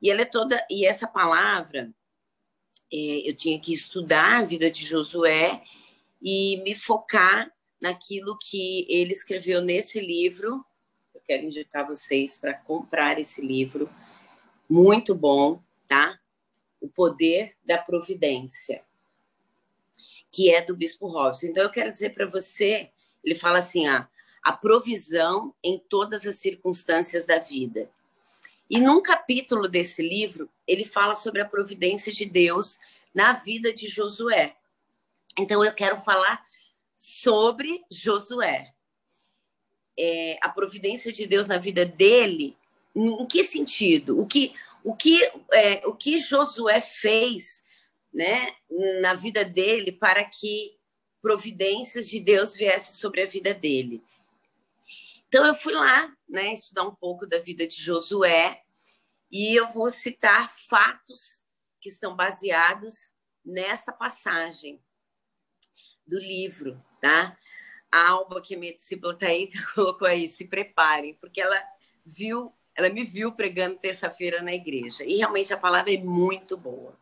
E ela é toda e essa palavra é, eu tinha que estudar a vida de Josué e me focar naquilo que ele escreveu nesse livro. Eu quero indicar vocês para comprar esse livro, muito bom, tá? O Poder da Providência, que é do Bispo Robson. Então eu quero dizer para você, ele fala assim, ah, a provisão em todas as circunstâncias da vida. E num capítulo desse livro, ele fala sobre a providência de Deus na vida de Josué. Então eu quero falar sobre Josué. É, a providência de Deus na vida dele, em que sentido? O que, o que, é, o que Josué fez né, na vida dele para que providências de Deus viessem sobre a vida dele? Então eu fui lá, né, estudar um pouco da vida de Josué e eu vou citar fatos que estão baseados nessa passagem do livro, tá? A Alba, que é minha discípula, tá aí, colocou aí, se preparem, porque ela viu, ela me viu pregando terça-feira na igreja. E realmente a palavra é muito boa.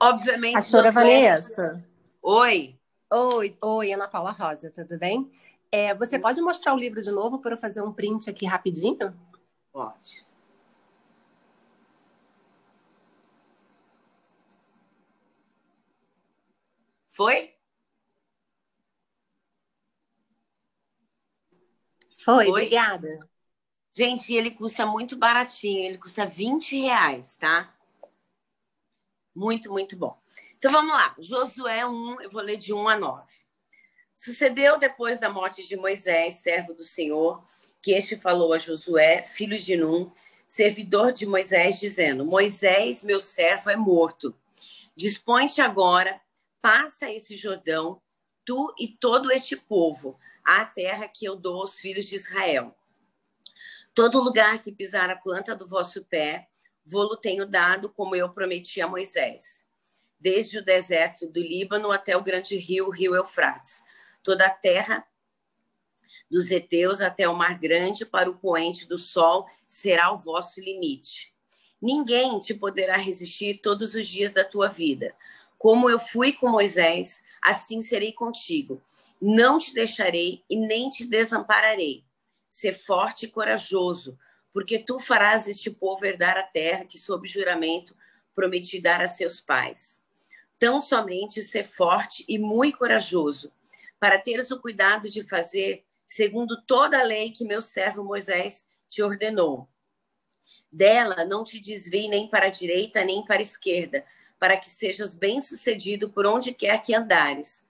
Obviamente. Pastora Vanessa. Oi. Oi, oi, Ana Paula Rosa, tudo bem? É, você pode mostrar o livro de novo para eu fazer um print aqui rapidinho? Pode. Foi? Foi, Foi, obrigada. Gente, ele custa muito baratinho, ele custa 20 reais, tá? Muito, muito bom. Então vamos lá. Josué 1, eu vou ler de 1 a 9. Sucedeu depois da morte de Moisés, servo do Senhor, que este falou a Josué, filho de Num, servidor de Moisés, dizendo: Moisés, meu servo, é morto. Dispõe-te agora, passa esse Jordão, tu e todo este povo, à terra que eu dou aos filhos de Israel. Todo lugar que pisar a planta do vosso pé, vou-lo tenho dado, como eu prometi a Moisés. Desde o deserto do Líbano até o grande rio, o rio Eufrates. Toda a terra dos heteus até o mar grande, para o poente do sol, será o vosso limite. Ninguém te poderá resistir todos os dias da tua vida. Como eu fui com Moisés, assim serei contigo. Não te deixarei e nem te desampararei. Ser forte e corajoso, porque tu farás este povo herdar a terra que, sob juramento, prometi dar a seus pais. Tão somente ser forte e muito corajoso, para teres o cuidado de fazer segundo toda a lei que meu servo Moisés te ordenou. Dela não te desvie nem para a direita nem para a esquerda, para que sejas bem-sucedido por onde quer que andares.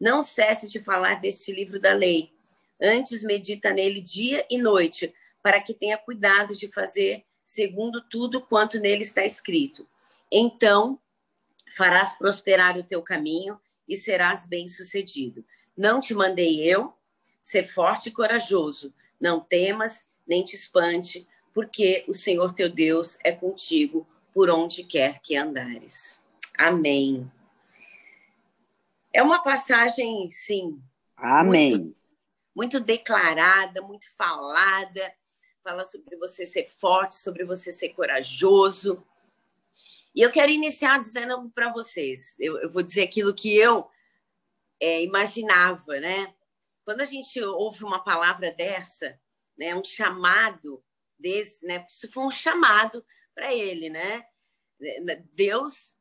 Não cesse de falar deste livro da lei. Antes medita nele dia e noite, para que tenha cuidado de fazer segundo tudo quanto nele está escrito. Então farás prosperar o teu caminho e serás bem-sucedido. Não te mandei eu? Ser forte e corajoso. Não temas, nem te espante, porque o Senhor teu Deus é contigo por onde quer que andares. Amém. É uma passagem, sim. Amém. Muito, muito declarada, muito falada. Fala sobre você ser forte, sobre você ser corajoso. E eu quero iniciar dizendo para vocês, eu, eu, vou dizer aquilo que eu é, imaginava, né? Quando a gente ouve uma palavra dessa, né, um chamado desse, né? Isso foi um chamado para ele, né? Deus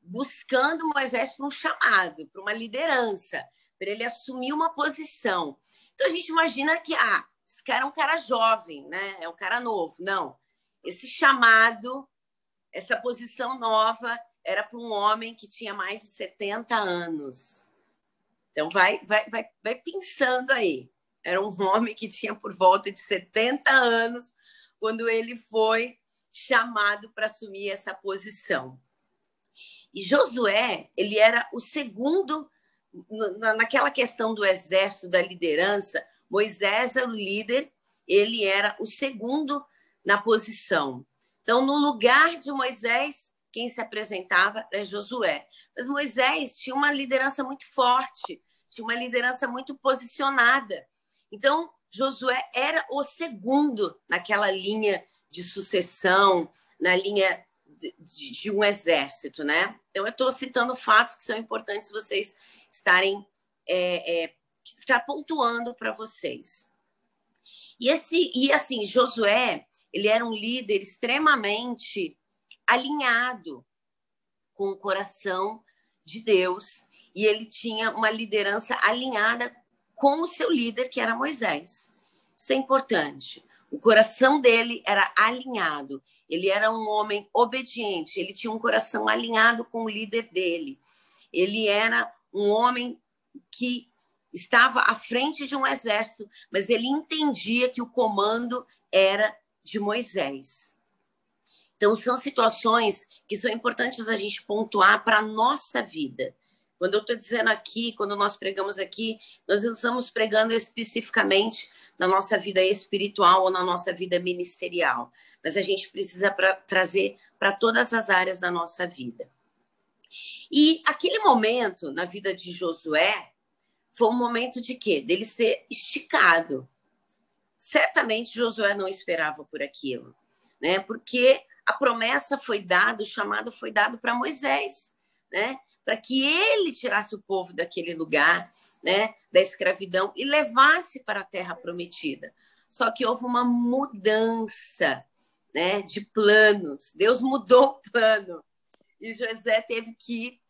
buscando Moisés para um chamado, para uma liderança, para ele assumir uma posição. Então a gente imagina que ah, esse cara é um cara jovem, né? É um cara novo. Não. Esse chamado, essa posição nova era para um homem que tinha mais de 70 anos. Então vai, vai, vai, vai pensando aí. Era um homem que tinha por volta de 70 anos quando ele foi chamado para assumir essa posição. E Josué, ele era o segundo naquela questão do exército, da liderança. Moisés era o líder, ele era o segundo na posição. Então, no lugar de Moisés, quem se apresentava é Josué. Mas Moisés tinha uma liderança muito forte, tinha uma liderança muito posicionada. Então, Josué era o segundo naquela linha de sucessão, na linha de, de um exército, né? Então, eu estou citando fatos que são importantes vocês estarem é, é, está pontuando para vocês. E esse e assim, Josué, ele era um líder extremamente alinhado com o coração de Deus e ele tinha uma liderança alinhada com o seu líder, que era Moisés. Isso é importante. O coração dele era alinhado. Ele era um homem obediente. Ele tinha um coração alinhado com o líder dele. Ele era um homem que estava à frente de um exército, mas ele entendia que o comando era de Moisés. Então, são situações que são importantes a gente pontuar para a nossa vida. Quando eu estou dizendo aqui, quando nós pregamos aqui, nós não estamos pregando especificamente na nossa vida espiritual ou na nossa vida ministerial, mas a gente precisa pra, trazer para todas as áreas da nossa vida. E aquele momento na vida de Josué, foi um momento de quê? Dele ser esticado. Certamente Josué não esperava por aquilo, né? Porque a promessa foi dada, o chamado foi dado para Moisés, né? Para que ele tirasse o povo daquele lugar, né, da escravidão e levasse para a terra prometida. Só que houve uma mudança, né, de planos. Deus mudou o plano. E José teve que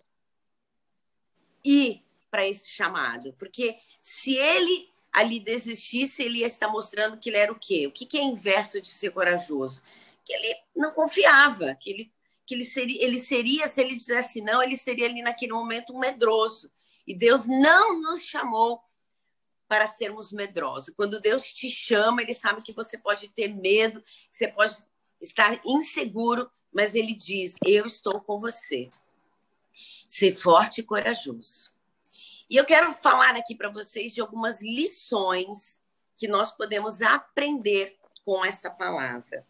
ir para esse chamado, porque se ele ali desistisse, ele ia estar mostrando que ele era o quê? O que é inverso de ser corajoso? Que ele não confiava, que ele, que ele, seria, ele seria, se ele dissesse não, ele seria ali naquele momento um medroso. E Deus não nos chamou para sermos medrosos. Quando Deus te chama, ele sabe que você pode ter medo, que você pode estar inseguro, mas ele diz: Eu estou com você. Ser forte e corajoso. E eu quero falar aqui para vocês de algumas lições que nós podemos aprender com essa palavra.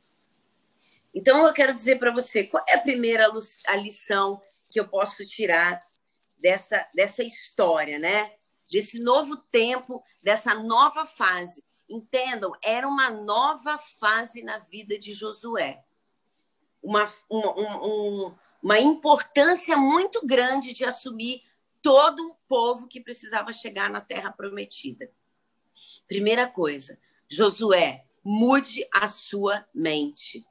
Então, eu quero dizer para você qual é a primeira a lição que eu posso tirar dessa, dessa história, né? Desse novo tempo, dessa nova fase. Entendam, era uma nova fase na vida de Josué. Uma, uma, um, uma importância muito grande de assumir todo um povo que precisava chegar na terra prometida. Primeira coisa, Josué, mude a sua mente.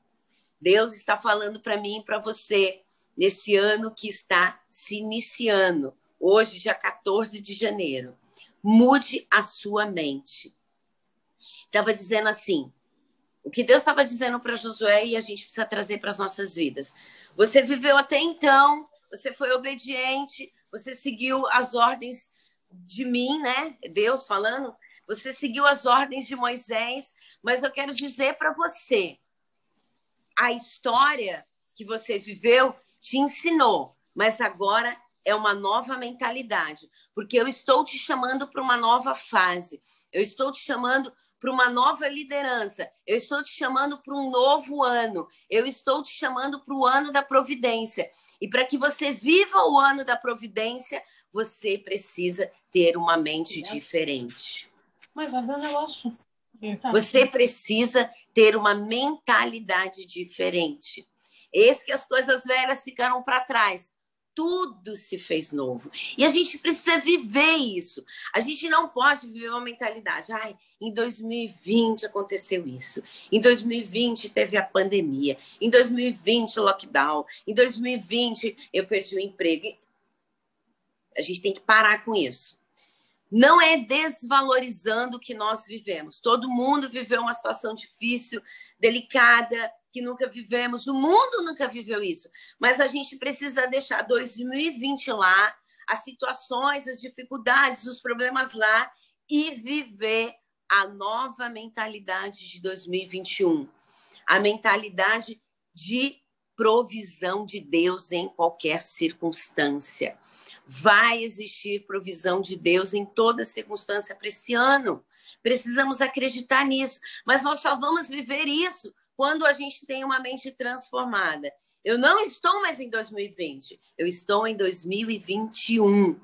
Deus está falando para mim e para você nesse ano que está se iniciando, hoje, dia 14 de janeiro. Mude a sua mente. Estava dizendo assim: o que Deus estava dizendo para Josué e a gente precisa trazer para as nossas vidas. Você viveu até então, você foi obediente, você seguiu as ordens de mim, né? Deus falando, você seguiu as ordens de Moisés, mas eu quero dizer para você, a história que você viveu te ensinou, mas agora é uma nova mentalidade, porque eu estou te chamando para uma nova fase. Eu estou te chamando para uma nova liderança. Eu estou te chamando para um novo ano. Eu estou te chamando para o ano da providência. E para que você viva o ano da providência, você precisa ter uma mente diferente. Mas vai ver um negócio. Você precisa ter uma mentalidade diferente. Esse que as coisas velhas ficaram para trás tudo se fez novo. E a gente precisa viver isso. A gente não pode viver uma mentalidade. Ai, em 2020 aconteceu isso. Em 2020 teve a pandemia. Em 2020 o lockdown. Em 2020 eu perdi o emprego. A gente tem que parar com isso. Não é desvalorizando o que nós vivemos. Todo mundo viveu uma situação difícil, delicada, que nunca vivemos, o mundo nunca viveu isso. Mas a gente precisa deixar 2020 lá, as situações, as dificuldades, os problemas lá e viver a nova mentalidade de 2021. A mentalidade de provisão de Deus em qualquer circunstância. Vai existir provisão de Deus em toda circunstância para esse ano. Precisamos acreditar nisso, mas nós só vamos viver isso quando a gente tem uma mente transformada. Eu não estou mais em 2020, eu estou em 2021.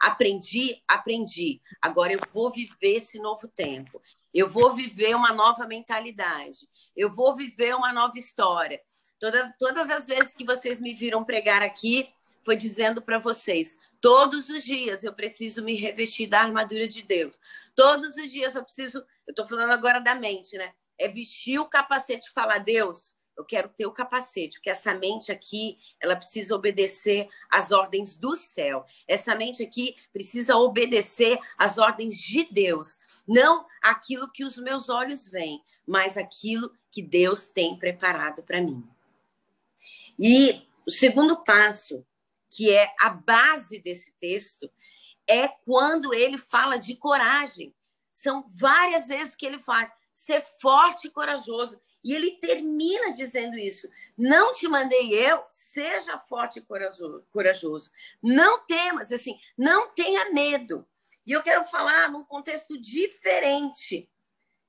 Aprendi, aprendi. Agora eu vou viver esse novo tempo. Eu vou viver uma nova mentalidade. Eu vou viver uma nova história. Toda, todas as vezes que vocês me viram pregar aqui, foi dizendo para vocês: todos os dias eu preciso me revestir da armadura de Deus. Todos os dias eu preciso. Eu estou falando agora da mente, né? É vestir o capacete e falar: Deus, eu quero ter o capacete, porque essa mente aqui, ela precisa obedecer às ordens do céu. Essa mente aqui precisa obedecer às ordens de Deus, não aquilo que os meus olhos veem, mas aquilo que Deus tem preparado para mim. E o segundo passo, que é a base desse texto, é quando ele fala de coragem. São várias vezes que ele fala ser forte e corajoso. E ele termina dizendo isso. Não te mandei eu, seja forte e corajoso. Não temas, assim, não tenha medo. E eu quero falar num contexto diferente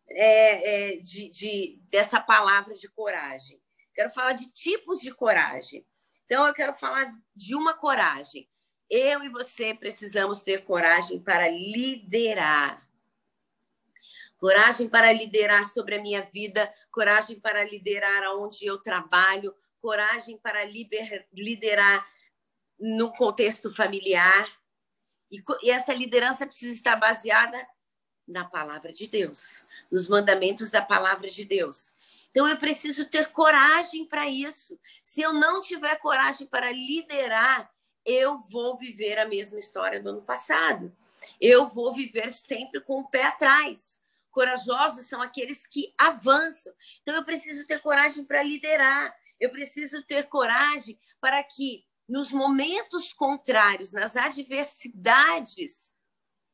é, é, de, de, dessa palavra de coragem. Quero falar de tipos de coragem. Então, eu quero falar de uma coragem. Eu e você precisamos ter coragem para liderar coragem para liderar sobre a minha vida, coragem para liderar aonde eu trabalho, coragem para liber, liderar no contexto familiar. E, e essa liderança precisa estar baseada na palavra de Deus, nos mandamentos da palavra de Deus. Então eu preciso ter coragem para isso. Se eu não tiver coragem para liderar, eu vou viver a mesma história do ano passado. Eu vou viver sempre com o pé atrás. Corajosos são aqueles que avançam. Então, eu preciso ter coragem para liderar. Eu preciso ter coragem para que, nos momentos contrários, nas adversidades,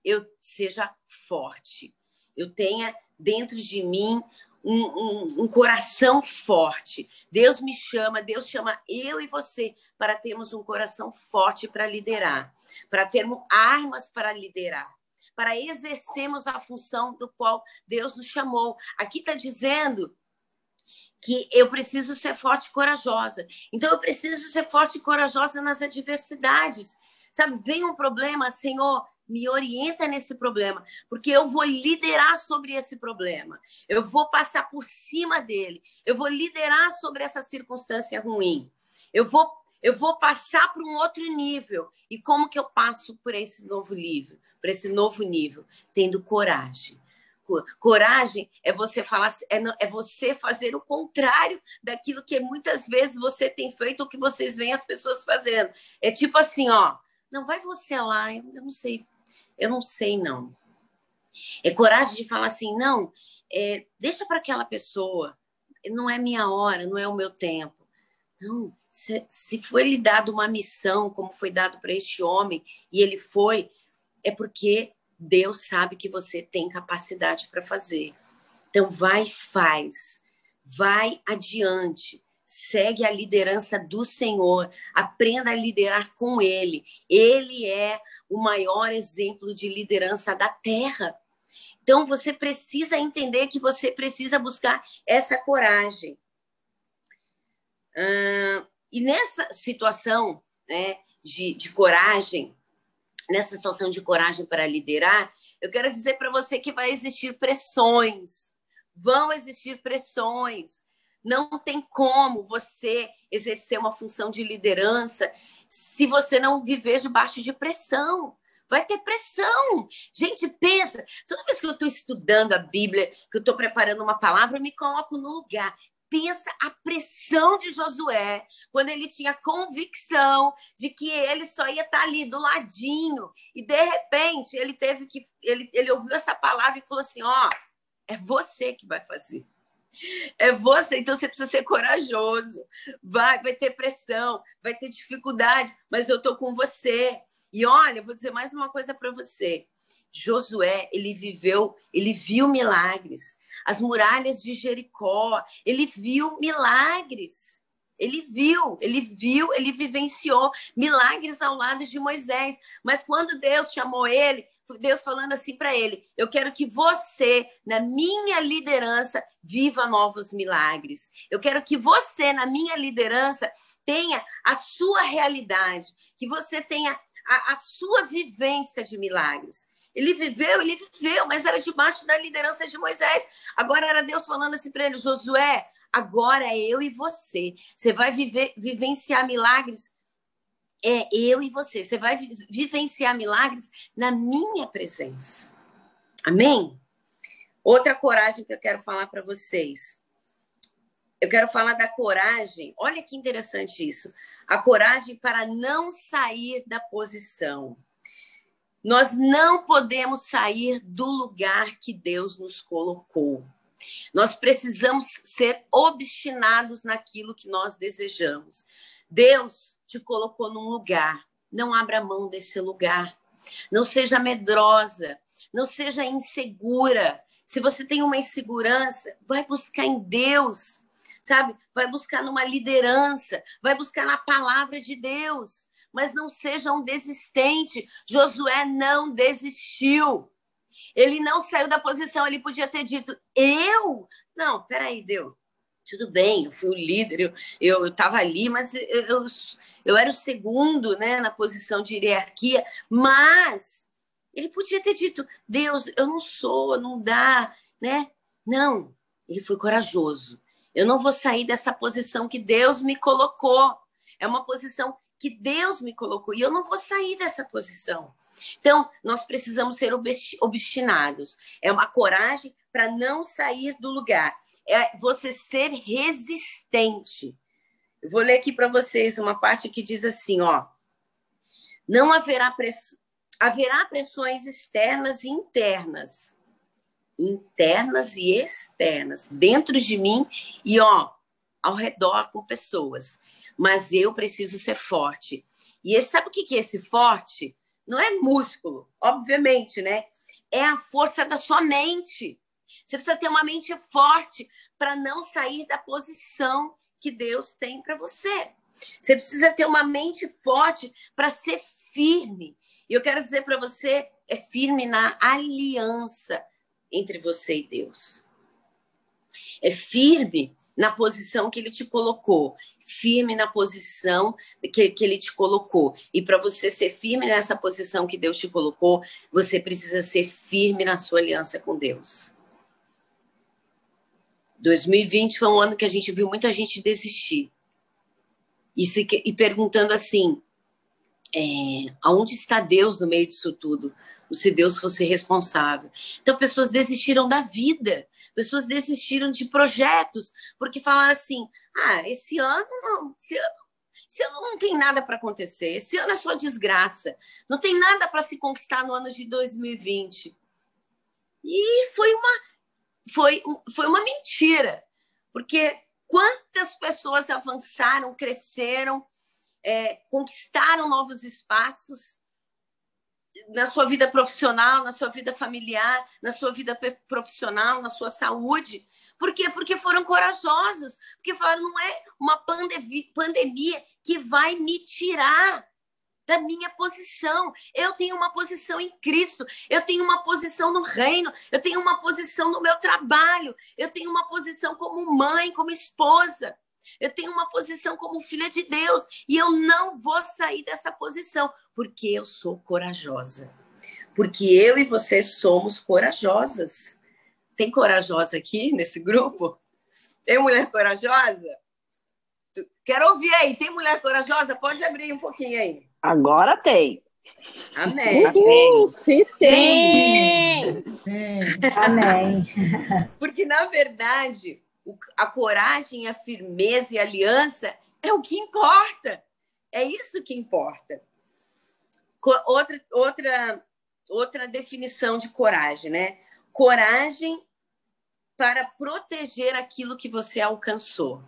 eu seja forte. Eu tenha dentro de mim um, um, um, coração forte. Deus me chama, Deus chama eu e você para termos um coração forte para liderar, para termos armas para liderar para exercermos a função do qual Deus nos chamou. Aqui está dizendo que eu preciso ser forte e corajosa. Então, eu preciso ser forte e corajosa nas adversidades. Sabe, vem um problema, Senhor, me orienta nesse problema, porque eu vou liderar sobre esse problema. Eu vou passar por cima dele. Eu vou liderar sobre essa circunstância ruim. Eu vou eu vou passar para um outro nível. E como que eu passo por esse novo nível? para esse novo nível, tendo coragem. Coragem é você falar, é, é você fazer o contrário daquilo que muitas vezes você tem feito ou que vocês veem as pessoas fazendo. É tipo assim, ó, não vai você lá, eu não sei, eu não sei não. É coragem de falar assim, não, é, deixa para aquela pessoa, não é minha hora, não é o meu tempo. Não, se, se foi lhe dado uma missão, como foi dado para este homem, e ele foi, é porque Deus sabe que você tem capacidade para fazer. Então, vai e faz. Vai adiante. Segue a liderança do Senhor. Aprenda a liderar com Ele. Ele é o maior exemplo de liderança da terra. Então, você precisa entender que você precisa buscar essa coragem. e nessa situação né, de, de coragem, nessa situação de coragem para liderar, eu quero dizer para você que vai existir pressões. Vão existir pressões. Não tem como você exercer uma função de liderança se você não viver debaixo de pressão. Vai ter pressão. Gente, pensa. Toda vez que eu estou estudando a Bíblia, que eu estou preparando uma palavra, eu me coloco no lugar. Pensa a pressão de Josué, quando ele tinha convicção de que ele só ia estar ali do ladinho. E de repente ele teve que. Ele, ele ouviu essa palavra e falou assim: Ó, é você que vai fazer. É você, então você precisa ser corajoso. Vai, vai ter pressão, vai ter dificuldade, mas eu tô com você. E olha, vou dizer mais uma coisa para você. Josué, ele viveu, ele viu milagres as muralhas de Jericó. Ele viu milagres. Ele viu, ele viu, ele vivenciou milagres ao lado de Moisés. Mas quando Deus chamou ele, Deus falando assim para ele: Eu quero que você, na minha liderança, viva novos milagres. Eu quero que você, na minha liderança, tenha a sua realidade, que você tenha a, a sua vivência de milagres. Ele viveu, ele viveu, mas era debaixo da liderança de Moisés. Agora era Deus falando assim para ele: Josué, agora é eu e você. Você vai viver, vivenciar milagres. É eu e você. Você vai vivenciar milagres na minha presença. Amém? Outra coragem que eu quero falar para vocês. Eu quero falar da coragem. Olha que interessante isso. A coragem para não sair da posição. Nós não podemos sair do lugar que Deus nos colocou. Nós precisamos ser obstinados naquilo que nós desejamos. Deus te colocou num lugar. Não abra mão desse lugar. Não seja medrosa. Não seja insegura. Se você tem uma insegurança, vai buscar em Deus, sabe? Vai buscar numa liderança, vai buscar na palavra de Deus mas não seja um desistente. Josué não desistiu. Ele não saiu da posição, ele podia ter dito, eu? Não, peraí, deu. Tudo bem, eu fui o líder, eu estava ali, mas eu, eu, eu era o segundo né, na posição de hierarquia, mas ele podia ter dito, Deus, eu não sou, não dá, né? Não, ele foi corajoso. Eu não vou sair dessa posição que Deus me colocou. É uma posição que Deus me colocou e eu não vou sair dessa posição. Então, nós precisamos ser obstinados. É uma coragem para não sair do lugar. É você ser resistente. Eu vou ler aqui para vocês uma parte que diz assim, ó: Não haverá press... haverá pressões externas e internas. Internas e externas dentro de mim e ó, ao redor com pessoas. Mas eu preciso ser forte. E sabe o que é esse forte? Não é músculo, obviamente, né? É a força da sua mente. Você precisa ter uma mente forte para não sair da posição que Deus tem para você. Você precisa ter uma mente forte para ser firme. E eu quero dizer para você, é firme na aliança entre você e Deus. É firme na posição que ele te colocou, firme na posição que, que ele te colocou. E para você ser firme nessa posição que Deus te colocou, você precisa ser firme na sua aliança com Deus. 2020 foi um ano que a gente viu muita gente desistir. E, se, e perguntando assim: é, aonde está Deus no meio disso tudo? Se Deus fosse responsável. Então, pessoas desistiram da vida Pessoas desistiram de projetos porque falaram assim: ah, esse ano não, esse ano, esse ano não tem nada para acontecer, esse ano é só desgraça, não tem nada para se conquistar no ano de 2020. E foi uma, foi, foi uma mentira, porque quantas pessoas avançaram, cresceram, é, conquistaram novos espaços na sua vida profissional, na sua vida familiar, na sua vida profissional, na sua saúde. Por quê? Porque foram corajosos. Porque falaram, não é uma pandemia que vai me tirar da minha posição. Eu tenho uma posição em Cristo, eu tenho uma posição no reino, eu tenho uma posição no meu trabalho, eu tenho uma posição como mãe, como esposa. Eu tenho uma posição como filha de Deus e eu não vou sair dessa posição, porque eu sou corajosa. Porque eu e você somos corajosas. Tem corajosa aqui nesse grupo? Tem mulher corajosa? Quero ouvir aí. Tem mulher corajosa? Pode abrir um pouquinho aí. Agora tem. Amém. Uhul, se tem. tem. Amém. Porque, na verdade, a coragem, a firmeza e a aliança é o que importa. É isso que importa. Outra, outra, outra definição de coragem, né? Coragem para proteger aquilo que você alcançou.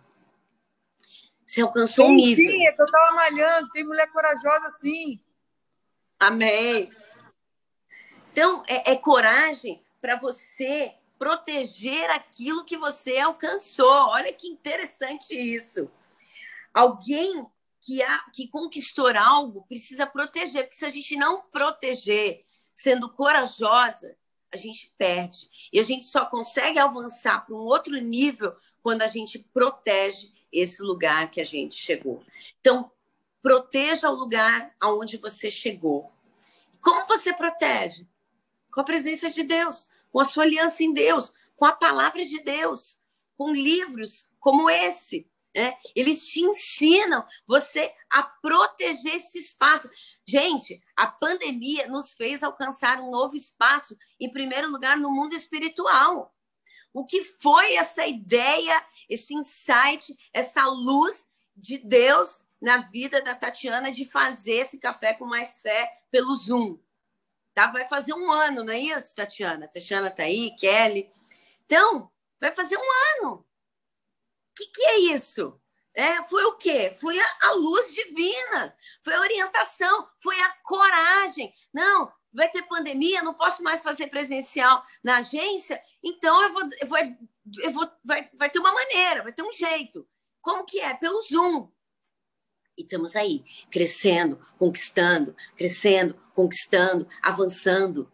Você alcançou sim, um nível. Sim, eu estava malhando, tem mulher corajosa, sim. Amém. Então, é, é coragem para você proteger aquilo que você alcançou. Olha que interessante isso. Alguém que, que conquistou algo precisa proteger, porque se a gente não proteger, sendo corajosa, a gente perde. E a gente só consegue avançar para um outro nível quando a gente protege esse lugar que a gente chegou. Então, proteja o lugar aonde você chegou. Como você protege? Com a presença de Deus, com a sua aliança em Deus, com a palavra de Deus, com livros como esse. Né? Eles te ensinam você a proteger esse espaço. Gente, a pandemia nos fez alcançar um novo espaço, em primeiro lugar, no mundo espiritual. O que foi essa ideia, esse insight, essa luz de Deus na vida da Tatiana de fazer esse café com mais fé pelo Zoom? Tá? Vai fazer um ano, não é isso, Tatiana? Tatiana tá aí, Kelly. Então, vai fazer um ano que, que é isso? É, foi o quê? Foi a, a, luz divina, foi a orientação, foi a coragem. Não, vai ter pandemia, não posso mais fazer presencial na agência, então eu vou, eu vou, eu vou vai, vai ter uma maneira, vai ter um jeito. Como que é? Pelo Zoom. E estamos aí, crescendo, conquistando, crescendo, conquistando, avançando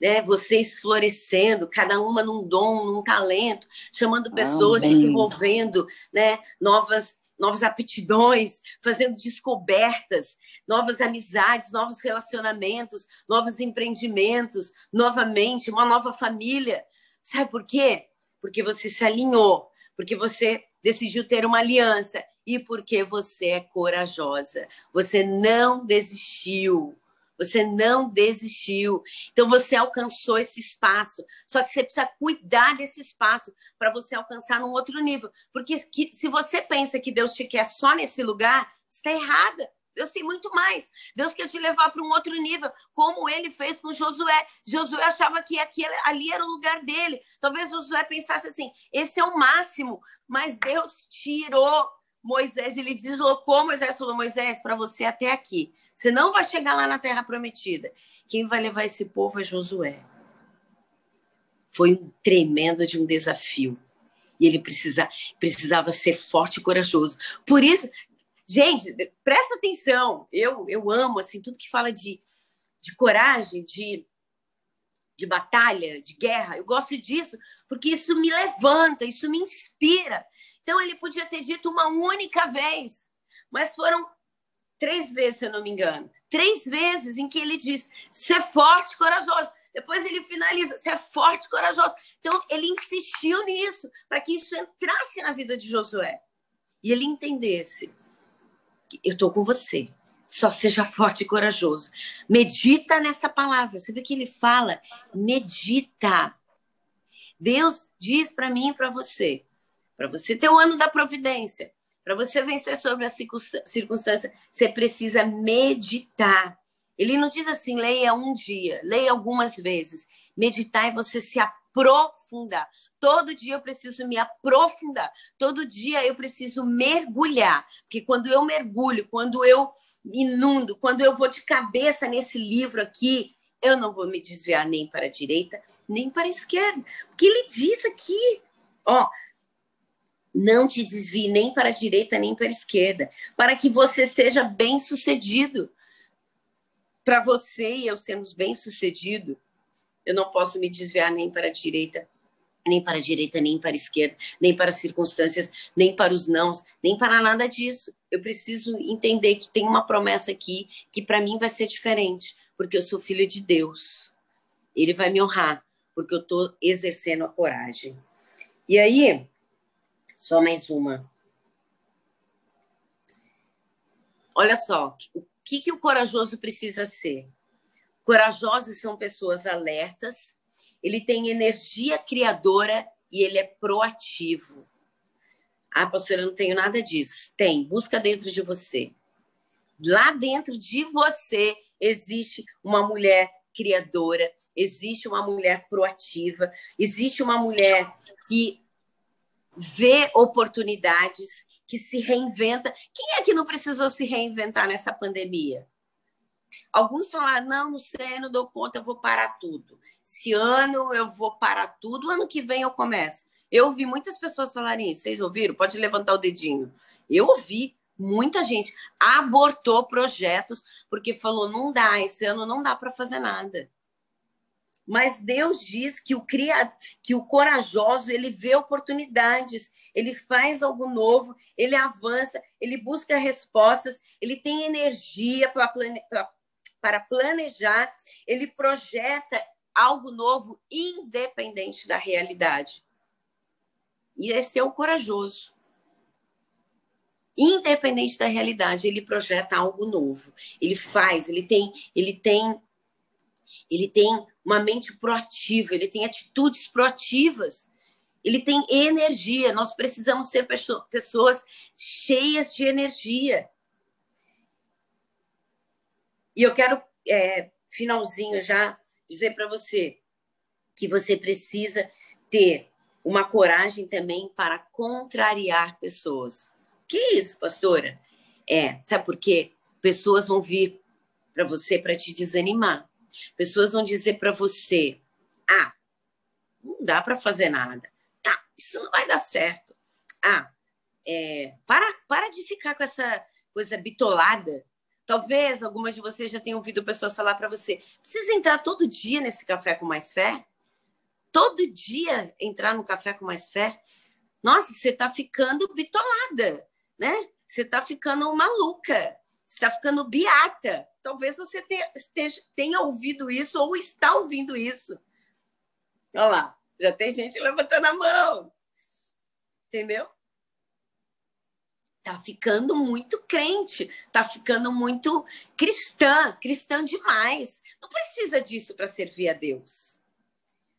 né? Vocês florescendo, cada uma num dom, num talento, chamando pessoas, desenvolvendo, né? Novas novas aptidões, fazendo descobertas, novas amizades, novos relacionamentos, novos empreendimentos, novamente uma nova família. Sabe por quê? Porque você se alinhou, porque você decidiu ter uma aliança e porque você é corajosa. Você não desistiu. Você não desistiu. Então você alcançou esse espaço. Só que você precisa cuidar desse espaço para você alcançar num outro nível. Porque que, se você pensa que Deus te quer só nesse lugar, está errada. Deus tem muito mais. Deus quer te levar para um outro nível, como ele fez com Josué. Josué achava que aquele, ali era o lugar dele. Talvez Josué pensasse assim: esse é o máximo. Mas Deus tirou Moisés, ele deslocou Moisés falou: Moisés, para você até aqui. Você não vai chegar lá na terra prometida. Quem vai levar esse povo é Josué. Foi um tremendo de um desafio. E ele precisa, precisava ser forte e corajoso. Por isso, gente, presta atenção. Eu, eu amo assim tudo que fala de, de coragem, de, de batalha, de guerra. Eu gosto disso porque isso me levanta, isso me inspira. Então ele podia ter dito uma única vez, mas foram Três vezes, se eu não me engano. Três vezes em que ele diz: ser forte corajoso. Depois ele finaliza: ser forte corajoso. Então, ele insistiu nisso, para que isso entrasse na vida de Josué. E ele entendesse: eu estou com você. Só seja forte e corajoso. Medita nessa palavra. Você vê que ele fala: medita. Deus diz para mim e para você: para você ter o ano da providência, para você vencer sobre a circunstância, você precisa meditar. Ele não diz assim, leia um dia, leia algumas vezes. Meditar é você se aprofundar. Todo dia eu preciso me aprofundar. Todo dia eu preciso mergulhar. Porque quando eu mergulho, quando eu inundo, quando eu vou de cabeça nesse livro aqui, eu não vou me desviar nem para a direita, nem para a esquerda. O que ele diz aqui? Ó, não te desvie nem para a direita nem para a esquerda, para que você seja bem sucedido. Para você e eu sermos bem sucedido, eu não posso me desviar nem para a direita, nem para a direita, nem para a esquerda, nem para as circunstâncias, nem para os nãos, nem para nada disso. Eu preciso entender que tem uma promessa aqui que para mim vai ser diferente, porque eu sou filha de Deus. Ele vai me honrar, porque eu estou exercendo a coragem. E aí, só mais uma. Olha só, o que, que o corajoso precisa ser? Corajosos são pessoas alertas, ele tem energia criadora e ele é proativo. Ah, pastora, eu não tenho nada disso. Tem, busca dentro de você. Lá dentro de você existe uma mulher criadora, existe uma mulher proativa, existe uma mulher que vê oportunidades, que se reinventa. Quem é que não precisou se reinventar nessa pandemia? Alguns falaram: não, não sei, não dou conta, eu vou parar tudo. Esse ano eu vou parar tudo, ano que vem eu começo. Eu ouvi muitas pessoas falarem isso. Vocês ouviram? Pode levantar o dedinho. Eu ouvi muita gente abortou projetos porque falou: não dá, esse ano não dá para fazer nada. Mas Deus diz que o cria, que o corajoso, ele vê oportunidades, ele faz algo novo, ele avança, ele busca respostas, ele tem energia para plane, para planejar, ele projeta algo novo independente da realidade. E esse é o corajoso. Independente da realidade, ele projeta algo novo. Ele faz, ele tem, ele tem ele tem uma mente proativa, ele tem atitudes proativas, ele tem energia. Nós precisamos ser pessoas cheias de energia. E eu quero, é, finalzinho já, dizer para você que você precisa ter uma coragem também para contrariar pessoas. Que isso, pastora? É, sabe por quê? Pessoas vão vir para você para te desanimar. Pessoas vão dizer para você: ah, não dá para fazer nada. Ah, isso não vai dar certo. Ah, é, para, para de ficar com essa coisa bitolada. Talvez algumas de vocês já tenham ouvido pessoas falar para você: precisa entrar todo dia nesse café com mais fé? Todo dia entrar no café com mais fé? Nossa, você está ficando bitolada, né? Você está ficando maluca está ficando beata. Talvez você tenha, tenha ouvido isso ou está ouvindo isso. Olha lá, já tem gente levantando a mão. Entendeu? Tá ficando muito crente, tá ficando muito cristã, cristã demais. Não precisa disso para servir a Deus.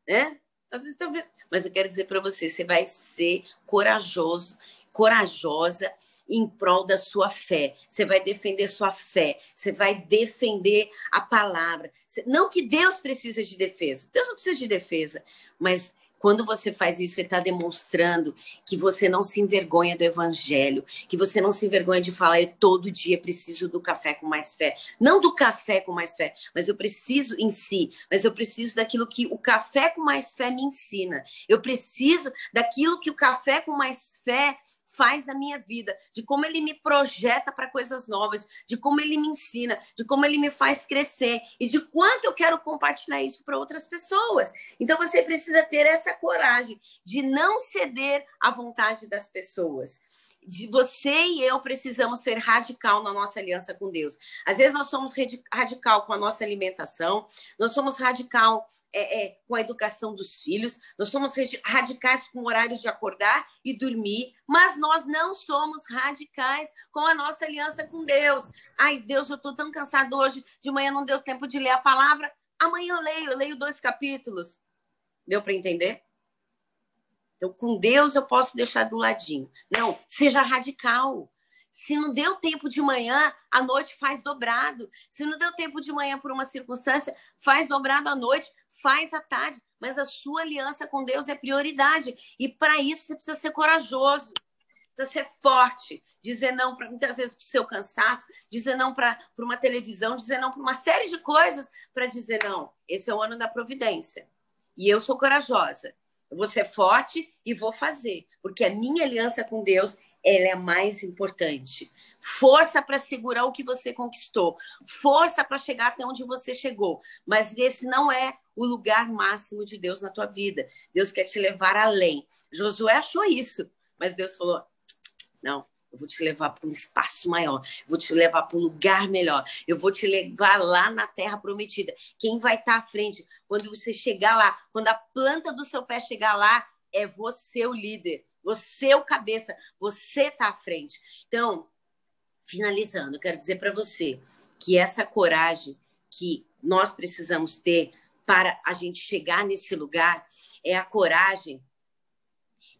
Né? Às vezes, talvez... Mas eu quero dizer para você, você vai ser corajoso, corajosa em prol da sua fé. Você vai defender sua fé. Você vai defender a palavra. Não que Deus precisa de defesa. Deus não precisa de defesa. Mas quando você faz isso, você está demonstrando que você não se envergonha do evangelho, que você não se envergonha de falar, eu todo dia preciso do café com mais fé. Não do café com mais fé, mas eu preciso em si, mas eu preciso daquilo que o café com mais fé me ensina. Eu preciso daquilo que o café com mais fé faz na minha vida, de como ele me projeta para coisas novas, de como ele me ensina, de como ele me faz crescer e de quanto eu quero compartilhar isso para outras pessoas. Então você precisa ter essa coragem de não ceder à vontade das pessoas de você e eu precisamos ser radical na nossa aliança com Deus. Às vezes nós somos radical com a nossa alimentação, nós somos radical é, é, com a educação dos filhos, nós somos radicais com o horário de acordar e dormir, mas nós não somos radicais com a nossa aliança com Deus. Ai, Deus, eu estou tão cansado hoje, de manhã não deu tempo de ler a palavra, amanhã eu leio, eu leio dois capítulos. Deu para entender? Então, com Deus eu posso deixar do ladinho. Não, seja radical. Se não deu tempo de manhã, à noite faz dobrado. Se não deu tempo de manhã por uma circunstância, faz dobrado à noite, faz à tarde. Mas a sua aliança com Deus é prioridade. E para isso você precisa ser corajoso, precisa ser forte, dizer não para muitas vezes para o seu cansaço, dizer não para uma televisão, dizer não para uma série de coisas, para dizer não. Esse é o ano da providência. E eu sou corajosa. Eu vou ser forte e vou fazer, porque a minha aliança com Deus ela é a mais importante. Força para segurar o que você conquistou, força para chegar até onde você chegou. Mas esse não é o lugar máximo de Deus na tua vida. Deus quer te levar além. Josué achou isso, mas Deus falou: não, eu vou te levar para um espaço maior, eu vou te levar para um lugar melhor, eu vou te levar lá na terra prometida. Quem vai estar tá à frente quando você chegar lá, quando a planta do seu pé chegar lá, é você o líder, você o cabeça, você está à frente. Então, finalizando, eu quero dizer para você que essa coragem que nós precisamos ter para a gente chegar nesse lugar é a coragem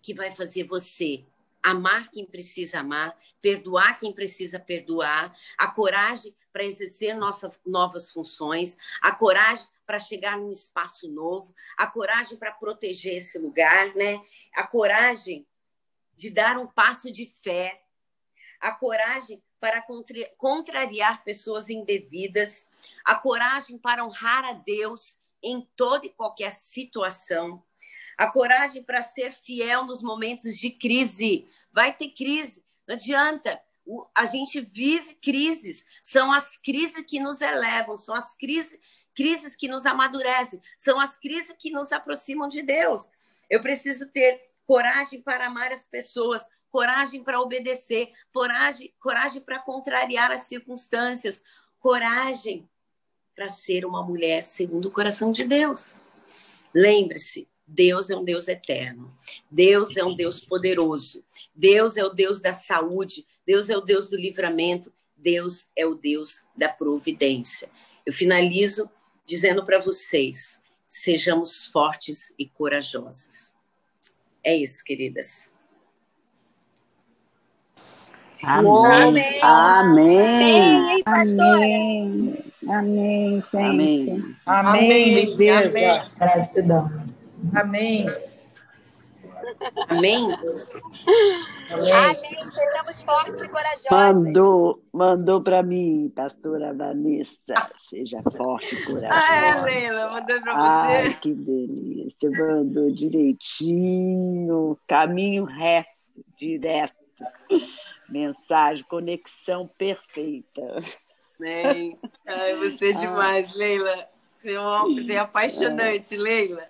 que vai fazer você amar quem precisa amar, perdoar quem precisa perdoar, a coragem para exercer nossas novas funções, a coragem para chegar num espaço novo, a coragem para proteger esse lugar, né? A coragem de dar um passo de fé, a coragem para contrariar pessoas indevidas, a coragem para honrar a Deus em toda e qualquer situação, a coragem para ser fiel nos momentos de crise. Vai ter crise, não adianta. a gente vive crises, são as crises que nos elevam, são as crises, crises que nos amadurecem, são as crises que nos aproximam de Deus. Eu preciso ter coragem para amar as pessoas, coragem para obedecer, coragem, coragem para contrariar as circunstâncias, coragem para ser uma mulher segundo o coração de Deus. Lembre-se, Deus é um Deus eterno. Deus é um Deus poderoso. Deus é o Deus da saúde. Deus é o Deus do livramento. Deus é o Deus da providência. Eu finalizo dizendo para vocês: sejamos fortes e corajosas. É isso, queridas. Amém. Amém. Amém. Amém. Amém. Amém. Amém. Deus. Gratidão. Amém. Amém. Amém. Sejamos fortes e corajosos. Mandou, mandou para mim, pastora Vanessa. Seja forte e corajosa. Ah, é, Leila, mandou para você. Ai, que delícia. Mandou direitinho, caminho reto, direto. Mensagem, conexão perfeita. Amém. Ai, você é demais, ah. Leila. Você é, uma, você é apaixonante, é. Leila.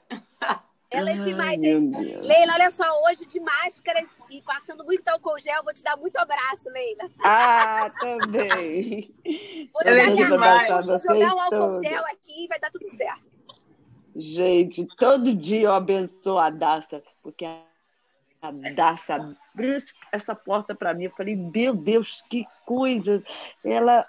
Ela é demais, Ai, gente. Leila, olha só, hoje de máscaras e passando muito álcool gel, vou te dar muito abraço, Leila. Ah, também. Vou te é demais. Vou jogar um álcool gel aqui e vai dar tudo certo. Gente, todo dia eu abençoo a Daça, porque a Daça abriu essa porta para mim. Eu falei, meu Deus, que coisa! Ela,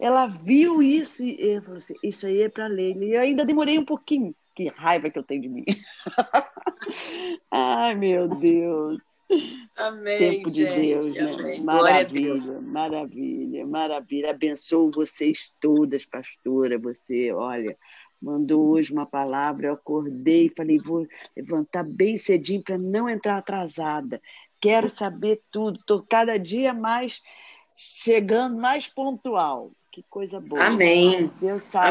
ela viu isso e eu falei assim, isso aí é para Leila. E eu ainda demorei um pouquinho que raiva que eu tenho de mim. Ai, meu Deus. Amém, Tempo de gente, Deus, né? Maravilha, maravilha, maravilha. Abençoo vocês todas, pastora. Você, olha, mandou hoje uma palavra, eu acordei e falei, vou levantar bem cedinho para não entrar atrasada. Quero saber tudo. Estou cada dia mais chegando mais pontual. Que coisa boa. Amém. Deus sabe